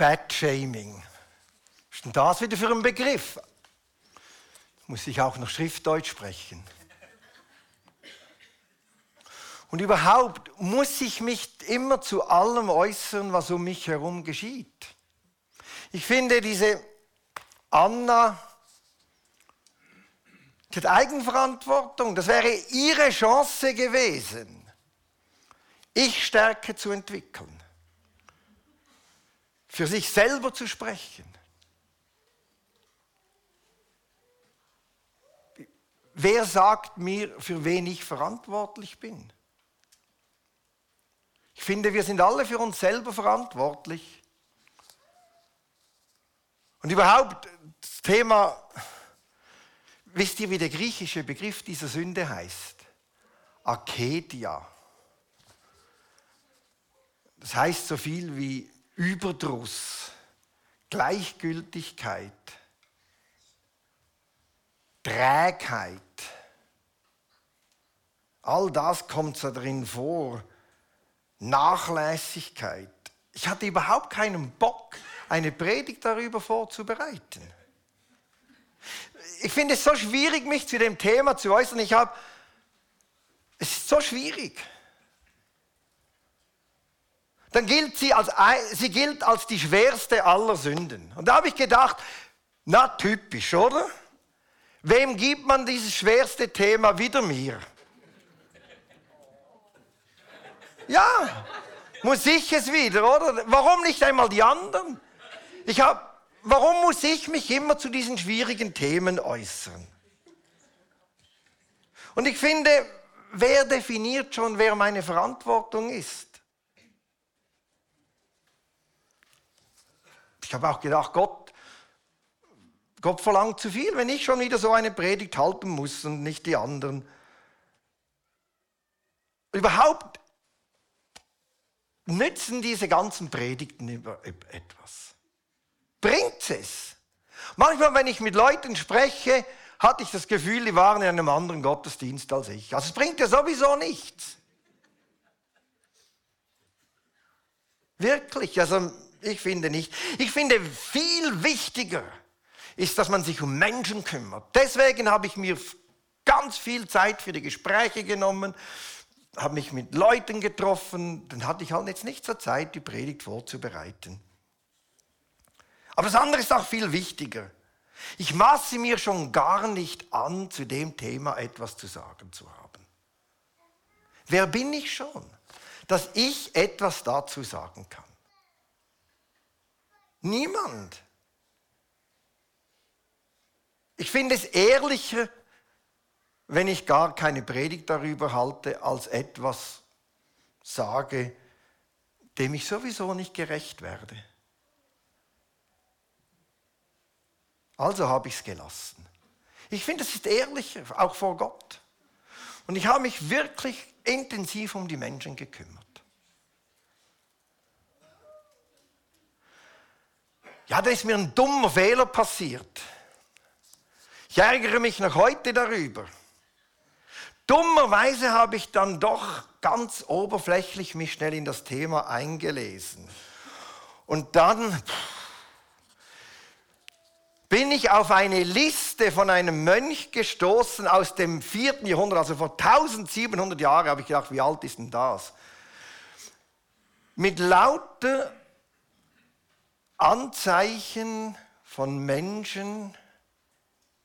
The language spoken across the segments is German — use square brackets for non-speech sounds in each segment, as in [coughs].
Fat-Shaming. Was ist denn das wieder für ein Begriff? Muss ich auch noch Schriftdeutsch sprechen? Und überhaupt muss ich mich immer zu allem äußern, was um mich herum geschieht. Ich finde, diese Anna, die hat Eigenverantwortung. Das wäre ihre Chance gewesen, ich Stärke zu entwickeln, für sich selber zu sprechen. Wer sagt mir, für wen ich verantwortlich bin? Ich finde, wir sind alle für uns selber verantwortlich. Und überhaupt das Thema, wisst ihr, wie der griechische Begriff dieser Sünde heißt? Akedia. Das heißt so viel wie Überdruss, Gleichgültigkeit, Trägheit. All das kommt da drin vor. Nachlässigkeit. Ich hatte überhaupt keinen Bock, eine Predigt darüber vorzubereiten. Ich finde es so schwierig, mich zu dem Thema zu äußern. Ich habe, es ist so schwierig. Dann gilt sie als, sie gilt als die schwerste aller Sünden. Und da habe ich gedacht, na typisch, oder? Wem gibt man dieses schwerste Thema wieder mir? Ja, muss ich es wieder, oder? Warum nicht einmal die anderen? Ich hab, warum muss ich mich immer zu diesen schwierigen Themen äußern? Und ich finde, wer definiert schon, wer meine Verantwortung ist? Ich habe auch gedacht, Gott, Gott verlangt zu viel, wenn ich schon wieder so eine Predigt halten muss und nicht die anderen. Überhaupt nützen diese ganzen Predigten etwas? Bringt es? Manchmal, wenn ich mit Leuten spreche, hatte ich das Gefühl, die waren in einem anderen Gottesdienst als ich. Also es bringt ja sowieso nichts. Wirklich, also ich finde nicht. Ich finde viel wichtiger ist, dass man sich um Menschen kümmert. Deswegen habe ich mir ganz viel Zeit für die Gespräche genommen, habe mich mit Leuten getroffen, dann hatte ich halt jetzt nicht so Zeit, die Predigt vorzubereiten. Aber das andere ist auch viel wichtiger. Ich maße mir schon gar nicht an, zu dem Thema etwas zu sagen zu haben. Wer bin ich schon, dass ich etwas dazu sagen kann? Niemand. Ich finde es ehrlicher, wenn ich gar keine Predigt darüber halte, als etwas sage, dem ich sowieso nicht gerecht werde. Also habe ich es gelassen. Ich finde, es ist ehrlicher, auch vor Gott. Und ich habe mich wirklich intensiv um die Menschen gekümmert. Ja, da ist mir ein dummer Fehler passiert. Ich ärgere mich noch heute darüber. Dummerweise habe ich dann doch ganz oberflächlich mich schnell in das Thema eingelesen. Und dann bin ich auf eine Liste von einem Mönch gestoßen aus dem vierten Jahrhundert, also vor 1700 Jahren, habe ich gedacht, wie alt ist denn das? Mit lauter Anzeichen von Menschen,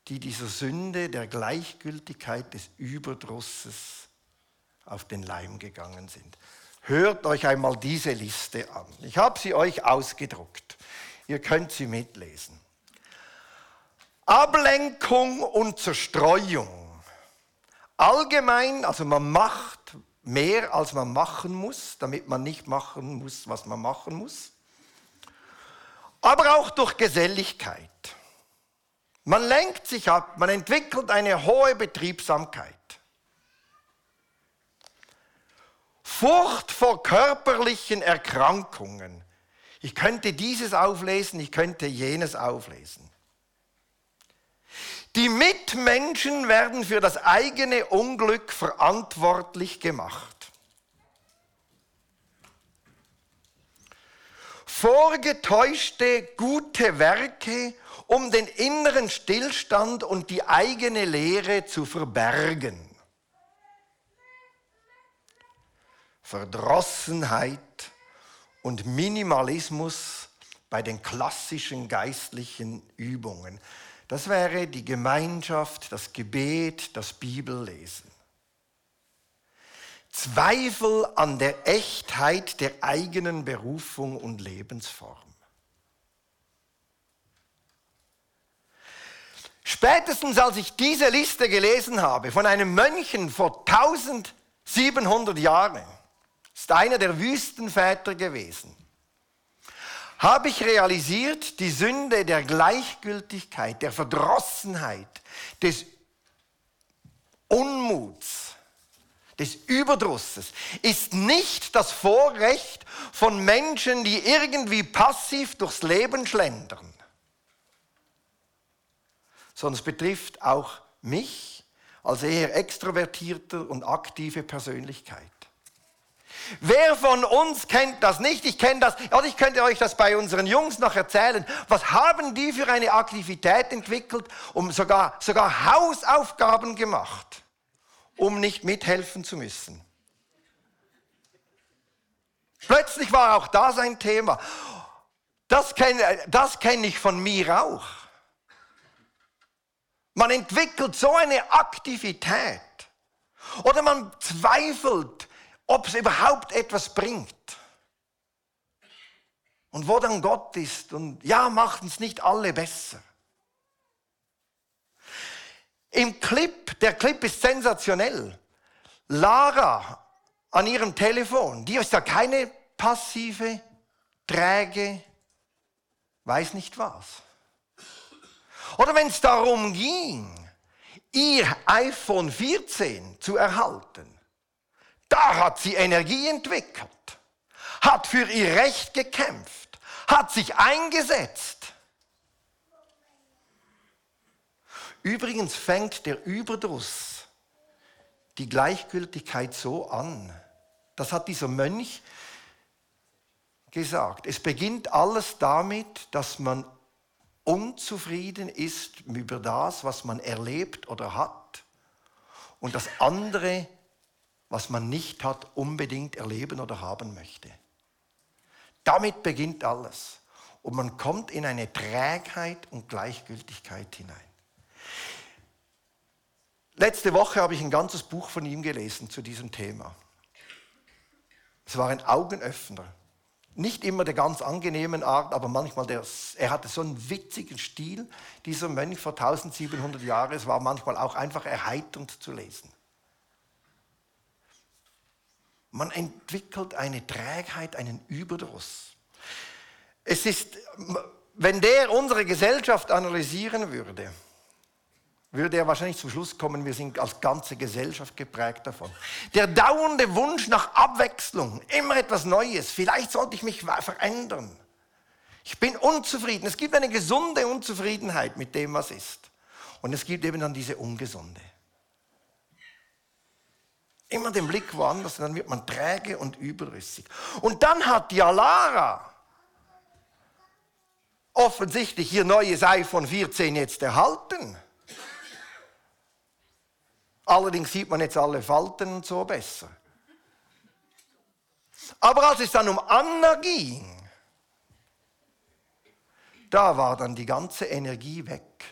die dieser Sünde der Gleichgültigkeit des Überdrusses auf den Leim gegangen sind. Hört euch einmal diese Liste an. Ich habe sie euch ausgedruckt. Ihr könnt sie mitlesen. Ablenkung und Zerstreuung. Allgemein, also man macht mehr, als man machen muss, damit man nicht machen muss, was man machen muss. Aber auch durch Geselligkeit. Man lenkt sich ab, man entwickelt eine hohe Betriebsamkeit. Furcht vor körperlichen Erkrankungen. Ich könnte dieses auflesen, ich könnte jenes auflesen. Die Mitmenschen werden für das eigene Unglück verantwortlich gemacht. Vorgetäuschte gute Werke, um den inneren Stillstand und die eigene Lehre zu verbergen. Verdrossenheit und Minimalismus bei den klassischen geistlichen Übungen. Das wäre die Gemeinschaft, das Gebet, das Bibellesen. Zweifel an der Echtheit der eigenen Berufung und Lebensform. Spätestens als ich diese Liste gelesen habe von einem Mönchen vor 1700 Jahren, ist einer der Wüstenväter gewesen, habe ich realisiert, die Sünde der Gleichgültigkeit, der Verdrossenheit, des Unmuts, des Überdrusses ist nicht das Vorrecht von Menschen, die irgendwie passiv durchs Leben schlendern, sondern es betrifft auch mich als eher extrovertierter und aktive Persönlichkeit. Wer von uns kennt das nicht? Ich kenne das. Also ich könnte euch das bei unseren Jungs noch erzählen. Was haben die für eine Aktivität entwickelt, um sogar, sogar Hausaufgaben gemacht, um nicht mithelfen zu müssen? Plötzlich war auch das ein Thema. Das kenne, das kenne ich von mir auch. Man entwickelt so eine Aktivität. Oder man zweifelt ob es überhaupt etwas bringt. Und wo dann Gott ist und ja, machen es nicht alle besser. Im Clip, der Clip ist sensationell. Lara an ihrem Telefon, die ist ja keine passive, träge, weiß nicht was. Oder wenn es darum ging, ihr iPhone 14 zu erhalten, da hat sie Energie entwickelt, hat für ihr Recht gekämpft, hat sich eingesetzt. Übrigens fängt der Überdruss die Gleichgültigkeit so an. Das hat dieser Mönch gesagt. Es beginnt alles damit, dass man unzufrieden ist über das, was man erlebt oder hat und das andere was man nicht hat, unbedingt erleben oder haben möchte. Damit beginnt alles. Und man kommt in eine Trägheit und Gleichgültigkeit hinein. Letzte Woche habe ich ein ganzes Buch von ihm gelesen zu diesem Thema. Es war ein Augenöffner. Nicht immer der ganz angenehmen Art, aber manchmal der, er hatte so einen witzigen Stil, dieser Mönch vor 1700 Jahren. Es war manchmal auch einfach erheiternd zu lesen. Man entwickelt eine Trägheit, einen Überdruss. Es ist, wenn der unsere Gesellschaft analysieren würde, würde er wahrscheinlich zum Schluss kommen, wir sind als ganze Gesellschaft geprägt davon. Der dauernde Wunsch nach Abwechslung, immer etwas Neues, vielleicht sollte ich mich verändern. Ich bin unzufrieden. Es gibt eine gesunde Unzufriedenheit mit dem, was ist. Und es gibt eben dann diese ungesunde. Immer den Blick woanders, dann wird man träge und überrissig. Und dann hat ja Lara offensichtlich ihr neues iPhone 14 jetzt erhalten. Allerdings sieht man jetzt alle Falten und so besser. Aber als es dann um Anna ging, da war dann die ganze Energie weg.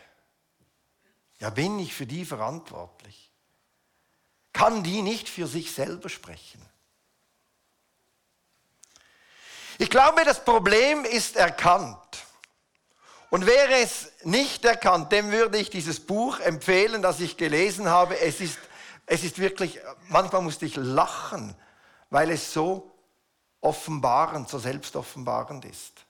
Ja, bin ich für die verantwortlich? kann die nicht für sich selber sprechen. Ich glaube, das Problem ist erkannt. Und wäre es nicht erkannt, dem würde ich dieses Buch empfehlen, das ich gelesen habe. Es ist, es ist wirklich, manchmal musste ich lachen, weil es so offenbarend, so selbstoffenbarend ist.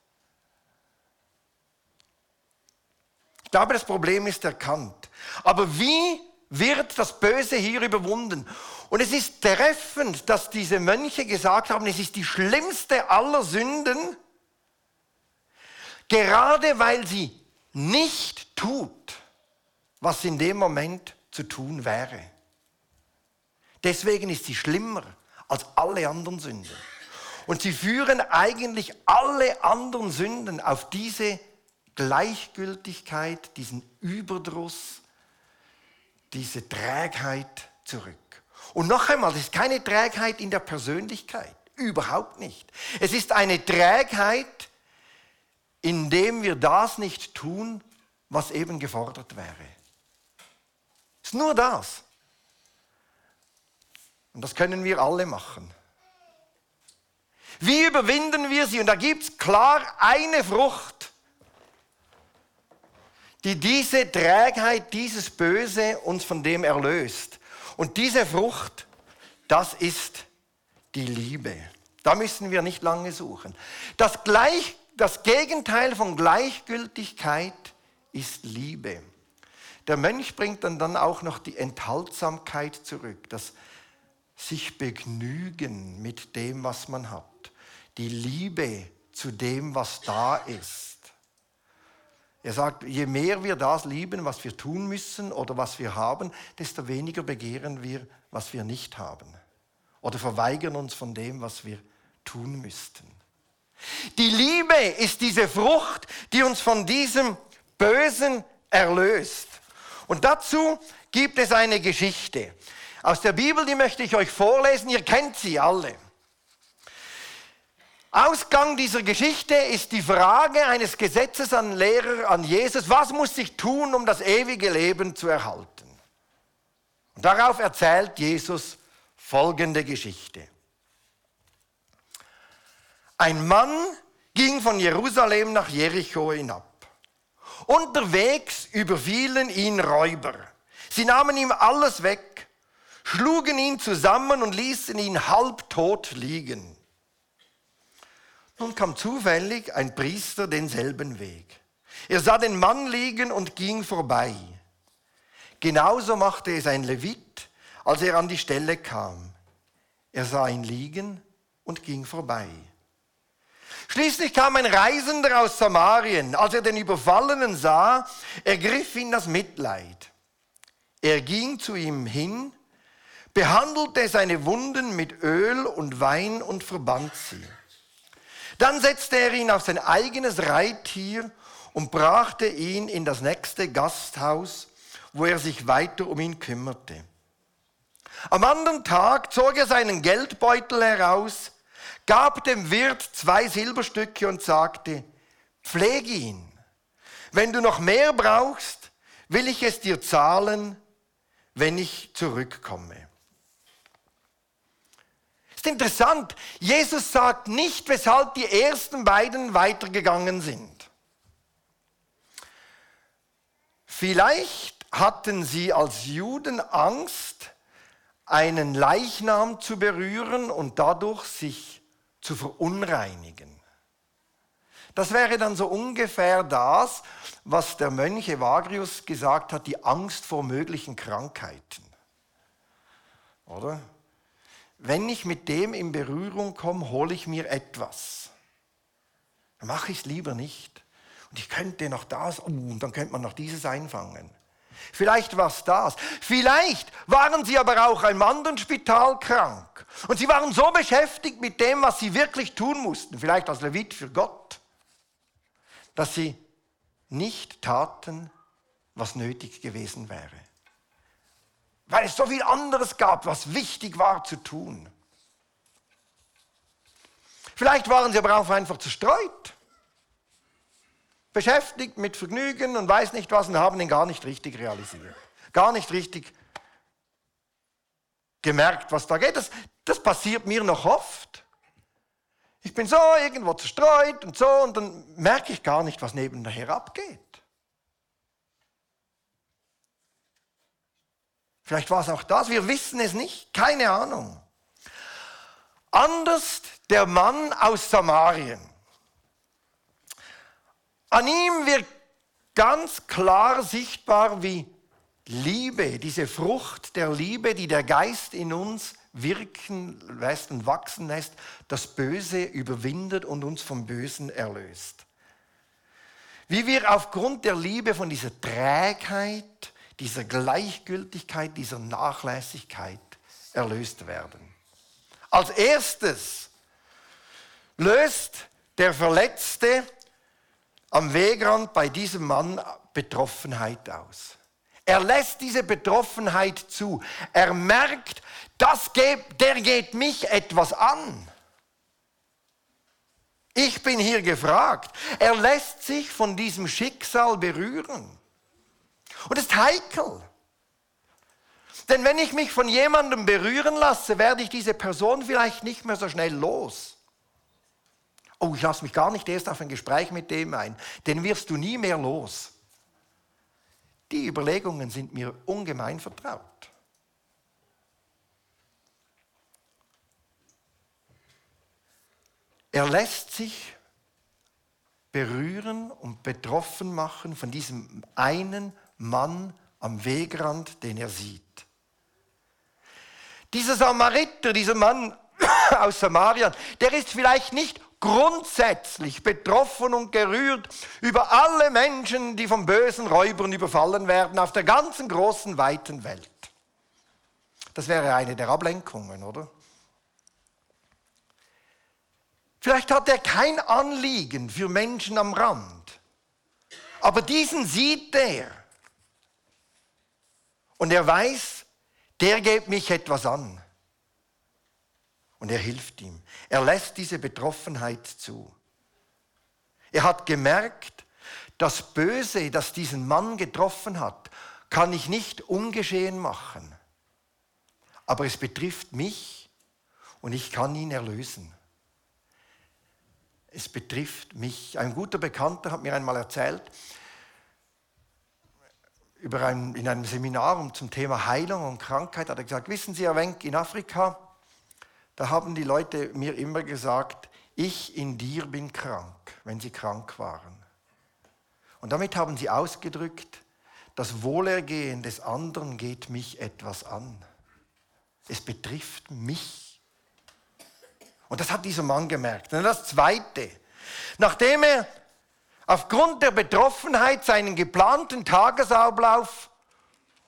Ich glaube, das Problem ist erkannt. Aber wie wird das Böse hier überwunden. Und es ist treffend, dass diese Mönche gesagt haben, es ist die schlimmste aller Sünden, gerade weil sie nicht tut, was in dem Moment zu tun wäre. Deswegen ist sie schlimmer als alle anderen Sünden. Und sie führen eigentlich alle anderen Sünden auf diese Gleichgültigkeit, diesen Überdruss, diese Trägheit zurück. Und noch einmal, das ist keine Trägheit in der Persönlichkeit, überhaupt nicht. Es ist eine Trägheit, indem wir das nicht tun, was eben gefordert wäre. Ist nur das. Und das können wir alle machen. Wie überwinden wir sie? Und da gibt es klar eine Frucht, die diese Trägheit, dieses Böse uns von dem erlöst. Und diese Frucht, das ist die Liebe. Da müssen wir nicht lange suchen. Das, Gleich, das Gegenteil von Gleichgültigkeit ist Liebe. Der Mönch bringt dann, dann auch noch die Enthaltsamkeit zurück, das sich begnügen mit dem, was man hat, die Liebe zu dem, was da ist. Er sagt, je mehr wir das lieben, was wir tun müssen oder was wir haben, desto weniger begehren wir, was wir nicht haben. Oder verweigern uns von dem, was wir tun müssten. Die Liebe ist diese Frucht, die uns von diesem Bösen erlöst. Und dazu gibt es eine Geschichte. Aus der Bibel, die möchte ich euch vorlesen, ihr kennt sie alle. Ausgang dieser Geschichte ist die Frage eines Gesetzes an Lehrer, an Jesus, was muss ich tun, um das ewige Leben zu erhalten? Und darauf erzählt Jesus folgende Geschichte. Ein Mann ging von Jerusalem nach Jericho hinab. Unterwegs überfielen ihn Räuber. Sie nahmen ihm alles weg, schlugen ihn zusammen und ließen ihn halbtot liegen. Nun kam zufällig ein Priester denselben Weg. Er sah den Mann liegen und ging vorbei. Genauso machte es ein Levit, als er an die Stelle kam. Er sah ihn liegen und ging vorbei. Schließlich kam ein Reisender aus Samarien. Als er den Überfallenen sah, ergriff ihn das Mitleid. Er ging zu ihm hin, behandelte seine Wunden mit Öl und Wein und verband sie. Dann setzte er ihn auf sein eigenes Reittier und brachte ihn in das nächste Gasthaus, wo er sich weiter um ihn kümmerte. Am anderen Tag zog er seinen Geldbeutel heraus, gab dem Wirt zwei Silberstücke und sagte, pflege ihn. Wenn du noch mehr brauchst, will ich es dir zahlen, wenn ich zurückkomme. Ist interessant, Jesus sagt nicht, weshalb die ersten beiden weitergegangen sind. Vielleicht hatten sie als Juden Angst, einen Leichnam zu berühren und dadurch sich zu verunreinigen. Das wäre dann so ungefähr das, was der Mönch Evagrius gesagt hat, die Angst vor möglichen Krankheiten. Oder? wenn ich mit dem in Berührung komme, hole ich mir etwas. Dann mache ich es lieber nicht. Und ich könnte noch das, oh, und dann könnte man noch dieses einfangen. Vielleicht war es das. Vielleicht waren sie aber auch im anderen Spital krank. Und sie waren so beschäftigt mit dem, was sie wirklich tun mussten, vielleicht als Levit für Gott, dass sie nicht taten, was nötig gewesen wäre weil es so viel anderes gab, was wichtig war zu tun. Vielleicht waren sie aber auch einfach zerstreut, beschäftigt mit Vergnügen und weiß nicht was und haben ihn gar nicht richtig realisiert, gar nicht richtig gemerkt, was da geht. Das, das passiert mir noch oft. Ich bin so irgendwo zerstreut und so und dann merke ich gar nicht, was nebenher abgeht. Vielleicht war es auch das, wir wissen es nicht, keine Ahnung. Anders der Mann aus Samarien. An ihm wird ganz klar sichtbar, wie Liebe, diese Frucht der Liebe, die der Geist in uns wirken lässt und wachsen lässt, das Böse überwindet und uns vom Bösen erlöst. Wie wir aufgrund der Liebe von dieser Trägheit, dieser Gleichgültigkeit, dieser Nachlässigkeit erlöst werden. Als erstes löst der Verletzte am Wegrand bei diesem Mann Betroffenheit aus. Er lässt diese Betroffenheit zu. Er merkt, das geht, der geht mich etwas an. Ich bin hier gefragt. Er lässt sich von diesem Schicksal berühren. Und es ist heikel. Denn wenn ich mich von jemandem berühren lasse, werde ich diese Person vielleicht nicht mehr so schnell los. Oh, ich lasse mich gar nicht erst auf ein Gespräch mit dem ein. Den wirst du nie mehr los. Die Überlegungen sind mir ungemein vertraut. Er lässt sich berühren und betroffen machen von diesem einen Mann am Wegrand, den er sieht. Dieser Samariter, dieser Mann [coughs] aus Samaria, der ist vielleicht nicht grundsätzlich betroffen und gerührt über alle Menschen, die von bösen Räubern überfallen werden auf der ganzen großen, weiten Welt. Das wäre eine der Ablenkungen, oder? Vielleicht hat er kein Anliegen für Menschen am Rand, aber diesen sieht er. Und er weiß, der gibt mich etwas an. Und er hilft ihm. Er lässt diese Betroffenheit zu. Er hat gemerkt, das Böse, das diesen Mann getroffen hat, kann ich nicht ungeschehen machen. Aber es betrifft mich und ich kann ihn erlösen. Es betrifft mich. Ein guter Bekannter hat mir einmal erzählt, ein, in einem Seminar zum Thema Heilung und Krankheit hat er gesagt, wissen Sie, Herr Wenk, in Afrika, da haben die Leute mir immer gesagt, ich in dir bin krank, wenn sie krank waren. Und damit haben sie ausgedrückt, das Wohlergehen des anderen geht mich etwas an. Es betrifft mich. Und das hat dieser Mann gemerkt. Und das Zweite, nachdem er aufgrund der Betroffenheit seinen geplanten Tagesablauf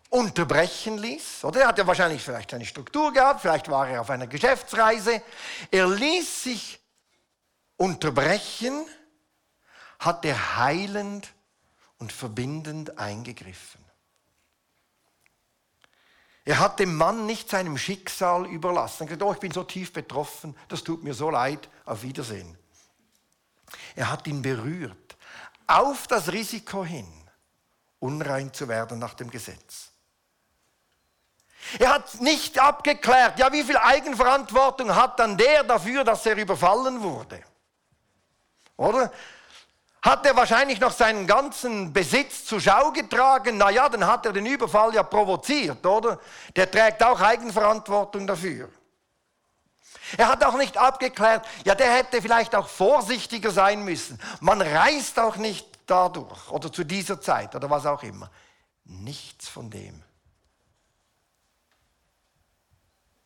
unterbrechen ließ. Oder er hat ja wahrscheinlich vielleicht eine Struktur gehabt, vielleicht war er auf einer Geschäftsreise. Er ließ sich unterbrechen, hat er heilend und verbindend eingegriffen. Er hat dem Mann nicht seinem Schicksal überlassen. Er hat gesagt, oh, ich bin so tief betroffen, das tut mir so leid, auf Wiedersehen. Er hat ihn berührt auf das Risiko hin, unrein zu werden nach dem Gesetz. Er hat nicht abgeklärt, ja, wie viel Eigenverantwortung hat dann der dafür, dass er überfallen wurde? Oder? Hat er wahrscheinlich noch seinen ganzen Besitz zur Schau getragen? Na ja, dann hat er den Überfall ja provoziert, oder? Der trägt auch Eigenverantwortung dafür. Er hat auch nicht abgeklärt, ja, der hätte vielleicht auch vorsichtiger sein müssen. Man reist auch nicht dadurch oder zu dieser Zeit oder was auch immer. Nichts von dem.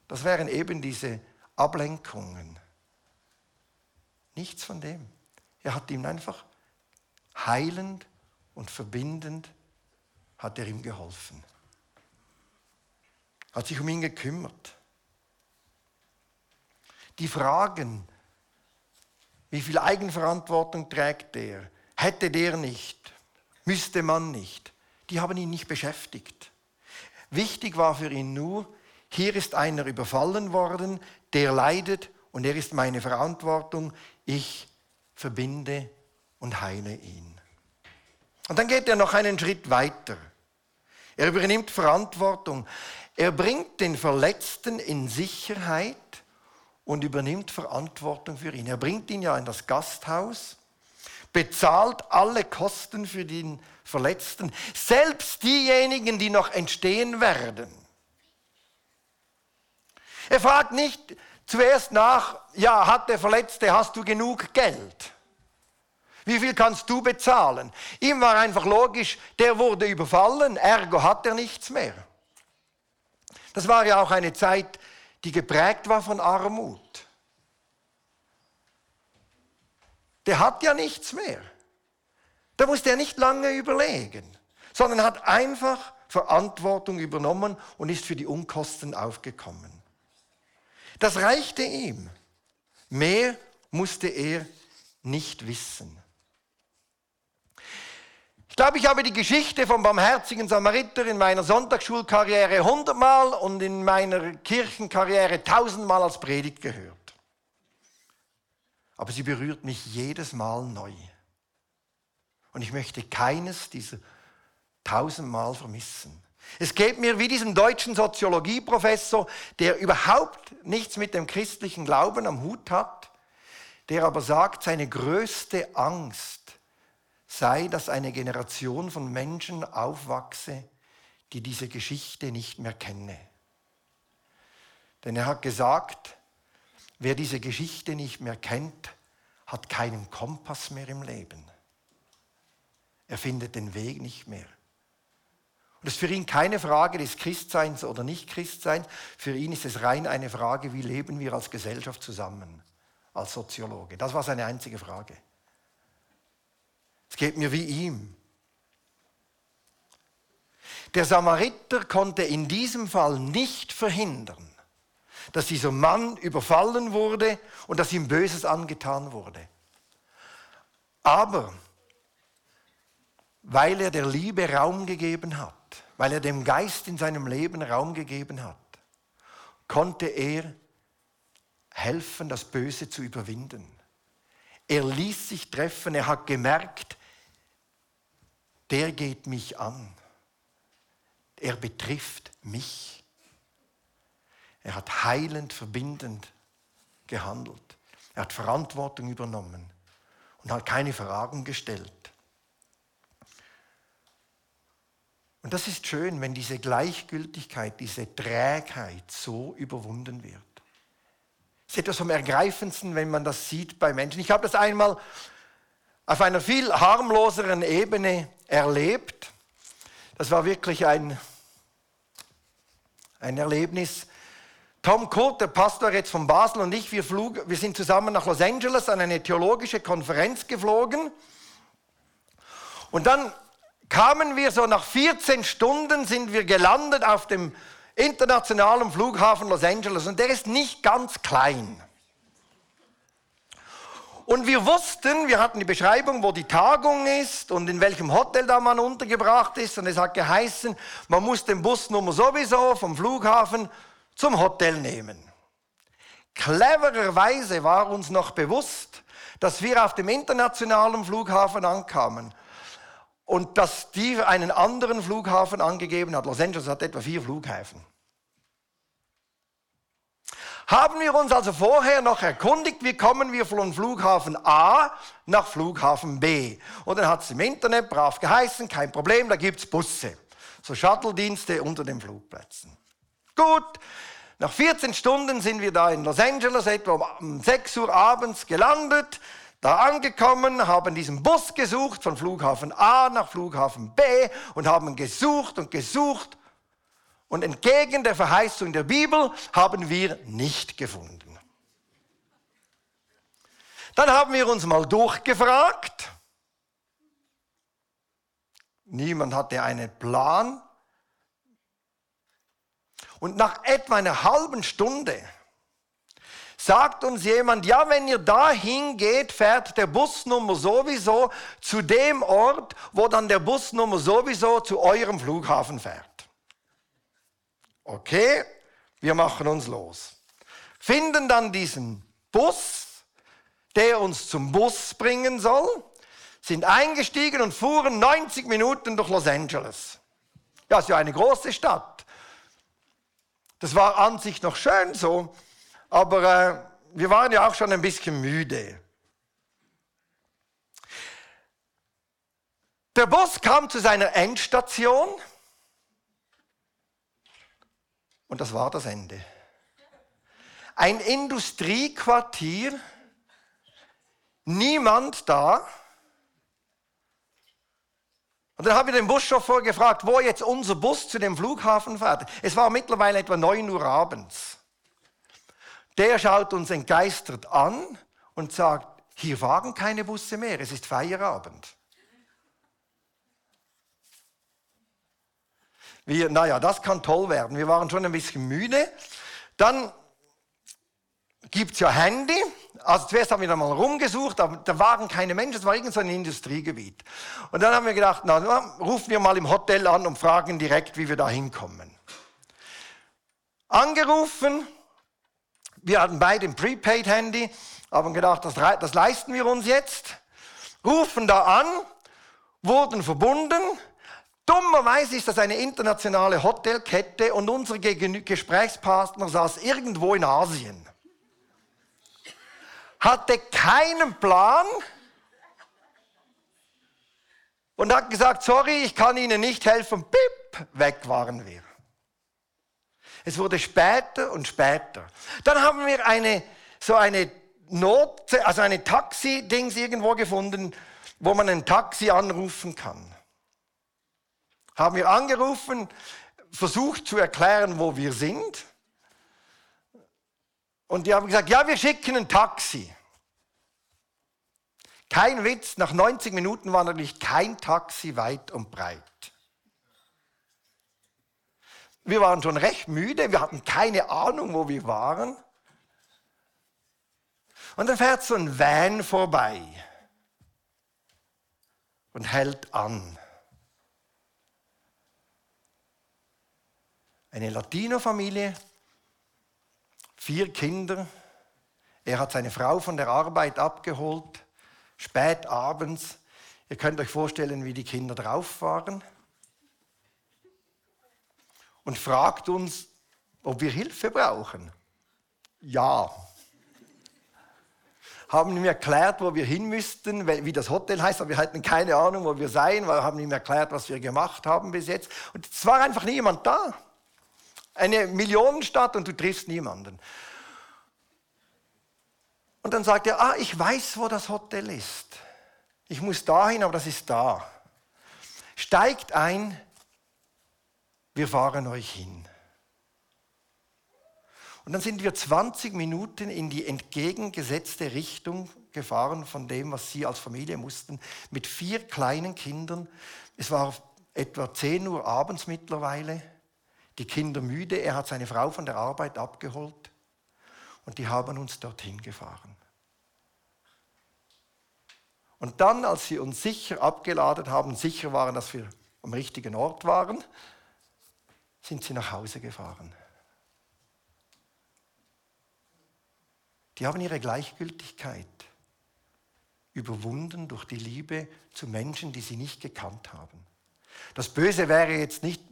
Das wären eben diese Ablenkungen. Nichts von dem. Er hat ihm einfach heilend und verbindend hat er ihm geholfen. Hat sich um ihn gekümmert die Fragen, wie viel Eigenverantwortung trägt der, hätte der nicht, müsste man nicht, die haben ihn nicht beschäftigt. Wichtig war für ihn nur, hier ist einer überfallen worden, der leidet und er ist meine Verantwortung, ich verbinde und heile ihn. Und dann geht er noch einen Schritt weiter. Er übernimmt Verantwortung. Er bringt den Verletzten in Sicherheit und übernimmt Verantwortung für ihn. Er bringt ihn ja in das Gasthaus, bezahlt alle Kosten für den Verletzten, selbst diejenigen, die noch entstehen werden. Er fragt nicht zuerst nach, ja, hat der Verletzte, hast du genug Geld? Wie viel kannst du bezahlen? Ihm war einfach logisch, der wurde überfallen, ergo hat er nichts mehr. Das war ja auch eine Zeit, die geprägt war von Armut. Der hat ja nichts mehr. Da musste er nicht lange überlegen, sondern hat einfach Verantwortung übernommen und ist für die Unkosten aufgekommen. Das reichte ihm. Mehr musste er nicht wissen. Ich glaube, ich habe die Geschichte vom barmherzigen Samariter in meiner Sonntagsschulkarriere hundertmal und in meiner Kirchenkarriere tausendmal als Predigt gehört. Aber sie berührt mich jedes Mal neu. Und ich möchte keines dieser tausendmal vermissen. Es geht mir wie diesem deutschen Soziologieprofessor, der überhaupt nichts mit dem christlichen Glauben am Hut hat, der aber sagt, seine größte Angst sei, dass eine Generation von Menschen aufwachse, die diese Geschichte nicht mehr kenne. Denn er hat gesagt, wer diese Geschichte nicht mehr kennt, hat keinen Kompass mehr im Leben. Er findet den Weg nicht mehr. Und es ist für ihn keine Frage des Christseins oder Nicht-Christseins. Für ihn ist es rein eine Frage, wie leben wir als Gesellschaft zusammen, als Soziologe. Das war seine einzige Frage. Es geht mir wie ihm. Der Samariter konnte in diesem Fall nicht verhindern, dass dieser Mann überfallen wurde und dass ihm Böses angetan wurde. Aber weil er der Liebe Raum gegeben hat, weil er dem Geist in seinem Leben Raum gegeben hat, konnte er helfen, das Böse zu überwinden. Er ließ sich treffen, er hat gemerkt, der geht mich an. Er betrifft mich. Er hat heilend, verbindend gehandelt. Er hat Verantwortung übernommen und hat keine Fragen gestellt. Und das ist schön, wenn diese Gleichgültigkeit, diese Trägheit so überwunden wird. Es ist etwas vom Ergreifendsten, wenn man das sieht bei Menschen. Ich habe das einmal auf einer viel harmloseren Ebene erlebt. Das war wirklich ein, ein Erlebnis. Tom Kurt, der Pastor jetzt von Basel und ich, wir, flug, wir sind zusammen nach Los Angeles an eine theologische Konferenz geflogen. Und dann kamen wir so nach 14 Stunden, sind wir gelandet auf dem internationalen Flughafen Los Angeles und der ist nicht ganz klein. Und wir wussten, wir hatten die Beschreibung, wo die Tagung ist und in welchem Hotel da man untergebracht ist. Und es hat geheißen, man muss den Busnummer sowieso vom Flughafen zum Hotel nehmen. Clevererweise war uns noch bewusst, dass wir auf dem internationalen Flughafen ankamen und dass die einen anderen Flughafen angegeben hat. Los Angeles hat etwa vier Flughäfen. Haben wir uns also vorher noch erkundigt, wie kommen wir von Flughafen A nach Flughafen B? Und dann hat es im Internet brav geheißen, kein Problem, da gibt es Busse. So Shuttle-Dienste unter den Flugplätzen. Gut, nach 14 Stunden sind wir da in Los Angeles, etwa um 6 Uhr abends gelandet. Da angekommen, haben diesen Bus gesucht von Flughafen A nach Flughafen B und haben gesucht und gesucht. Und entgegen der Verheißung der Bibel haben wir nicht gefunden. Dann haben wir uns mal durchgefragt. Niemand hatte einen Plan. Und nach etwa einer halben Stunde sagt uns jemand, ja, wenn ihr da hingeht, fährt der Busnummer sowieso zu dem Ort, wo dann der Busnummer sowieso zu eurem Flughafen fährt. Okay, wir machen uns los. Finden dann diesen Bus, der uns zum Bus bringen soll, sind eingestiegen und fuhren 90 Minuten durch Los Angeles. Ja, ist ja eine große Stadt. Das war an sich noch schön so, aber äh, wir waren ja auch schon ein bisschen müde. Der Bus kam zu seiner Endstation und das war das Ende. Ein Industriequartier, niemand da. Und dann habe ich den Buschauffeur gefragt, wo jetzt unser Bus zu dem Flughafen fährt. Es war mittlerweile etwa 9 Uhr abends. Der schaut uns entgeistert an und sagt, hier fahren keine Busse mehr, es ist Feierabend. Wir, naja, das kann toll werden. Wir waren schon ein bisschen müde. Dann gibt es ja Handy. Also zuerst haben wir da mal rumgesucht, aber da waren keine Menschen, es war irgendein so ein Industriegebiet. Und dann haben wir gedacht, na, rufen wir mal im Hotel an und fragen direkt, wie wir da hinkommen. Angerufen, wir hatten beide ein Prepaid-Handy, haben gedacht, das, das leisten wir uns jetzt. Rufen da an, wurden verbunden. Dummerweise ist das eine internationale Hotelkette und unser Gesprächspartner saß irgendwo in Asien. Hatte keinen Plan und hat gesagt, sorry, ich kann Ihnen nicht helfen. Pip, weg waren wir. Es wurde später und später. Dann haben wir eine, so eine Not, also eine Taxi-Dings irgendwo gefunden, wo man ein Taxi anrufen kann. Haben wir angerufen, versucht zu erklären, wo wir sind. Und die haben gesagt, ja, wir schicken ein Taxi. Kein Witz, nach 90 Minuten war natürlich kein Taxi weit und breit. Wir waren schon recht müde, wir hatten keine Ahnung, wo wir waren. Und dann fährt so ein Van vorbei und hält an. Eine Latino-Familie, vier Kinder. Er hat seine Frau von der Arbeit abgeholt, spät abends. Ihr könnt euch vorstellen, wie die Kinder drauf waren und fragt uns, ob wir Hilfe brauchen. Ja. Haben ihm erklärt, wo wir hin müssten, wie das Hotel heißt, aber wir hatten keine Ahnung, wo wir seien, weil haben ihm erklärt, was wir gemacht haben bis jetzt. Und es war einfach niemand da. Eine Millionenstadt und du triffst niemanden. Und dann sagt er, ah, ich weiß, wo das Hotel ist. Ich muss dahin, aber das ist da. Steigt ein, wir fahren euch hin. Und dann sind wir 20 Minuten in die entgegengesetzte Richtung gefahren von dem, was sie als Familie mussten, mit vier kleinen Kindern. Es war etwa 10 Uhr abends mittlerweile, die Kinder müde, er hat seine Frau von der Arbeit abgeholt und die haben uns dorthin gefahren. Und dann, als sie uns sicher abgeladen haben, sicher waren, dass wir am richtigen Ort waren, sind sie nach Hause gefahren. Die haben ihre Gleichgültigkeit überwunden durch die Liebe zu Menschen, die sie nicht gekannt haben. Das Böse wäre jetzt nicht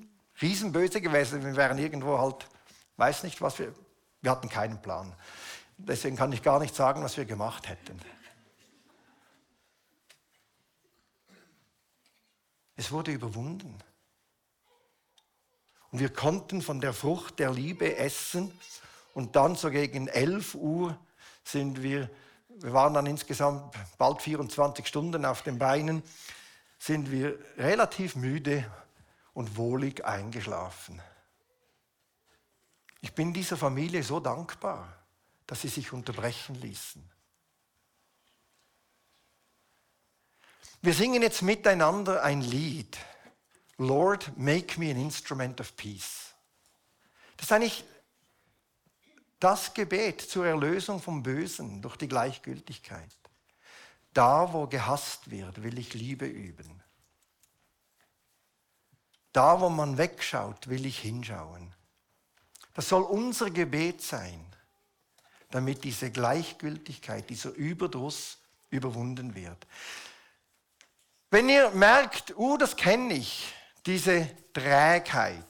riesenböse gewesen, wir wären irgendwo halt, weiß nicht was wir, wir hatten keinen Plan. Deswegen kann ich gar nicht sagen, was wir gemacht hätten. Es wurde überwunden. Und wir konnten von der Frucht der Liebe essen. Und dann so gegen 11 Uhr sind wir, wir waren dann insgesamt bald 24 Stunden auf den Beinen, sind wir relativ müde und wohlig eingeschlafen. Ich bin dieser Familie so dankbar, dass sie sich unterbrechen ließen. Wir singen jetzt miteinander ein Lied. Lord, make me an instrument of peace. Das ist eigentlich das Gebet zur Erlösung vom Bösen durch die Gleichgültigkeit. Da, wo gehasst wird, will ich Liebe üben. Da, wo man wegschaut, will ich hinschauen. Das soll unser Gebet sein, damit diese Gleichgültigkeit, dieser Überdruss überwunden wird. Wenn ihr merkt, uh, das kenne ich, diese Trägheit.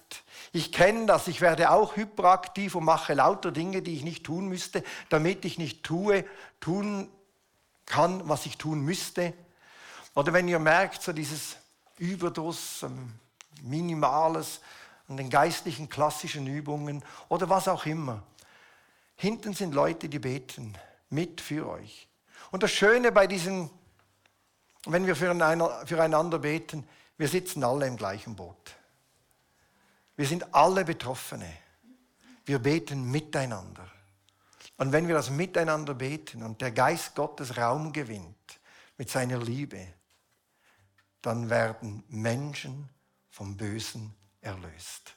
Ich kenne das, ich werde auch hyperaktiv und mache lauter Dinge, die ich nicht tun müsste, damit ich nicht tue, tun kann, was ich tun müsste. Oder wenn ihr merkt, so dieses Überdruss, ähm, Minimales an den geistlichen klassischen Übungen oder was auch immer. Hinten sind Leute, die beten mit für euch. Und das Schöne bei diesen, wenn wir füreinander beten, wir sitzen alle im gleichen Boot. Wir sind alle Betroffene. Wir beten miteinander. Und wenn wir das miteinander beten und der Geist Gottes Raum gewinnt mit seiner Liebe, dann werden Menschen vom Bösen erlöst.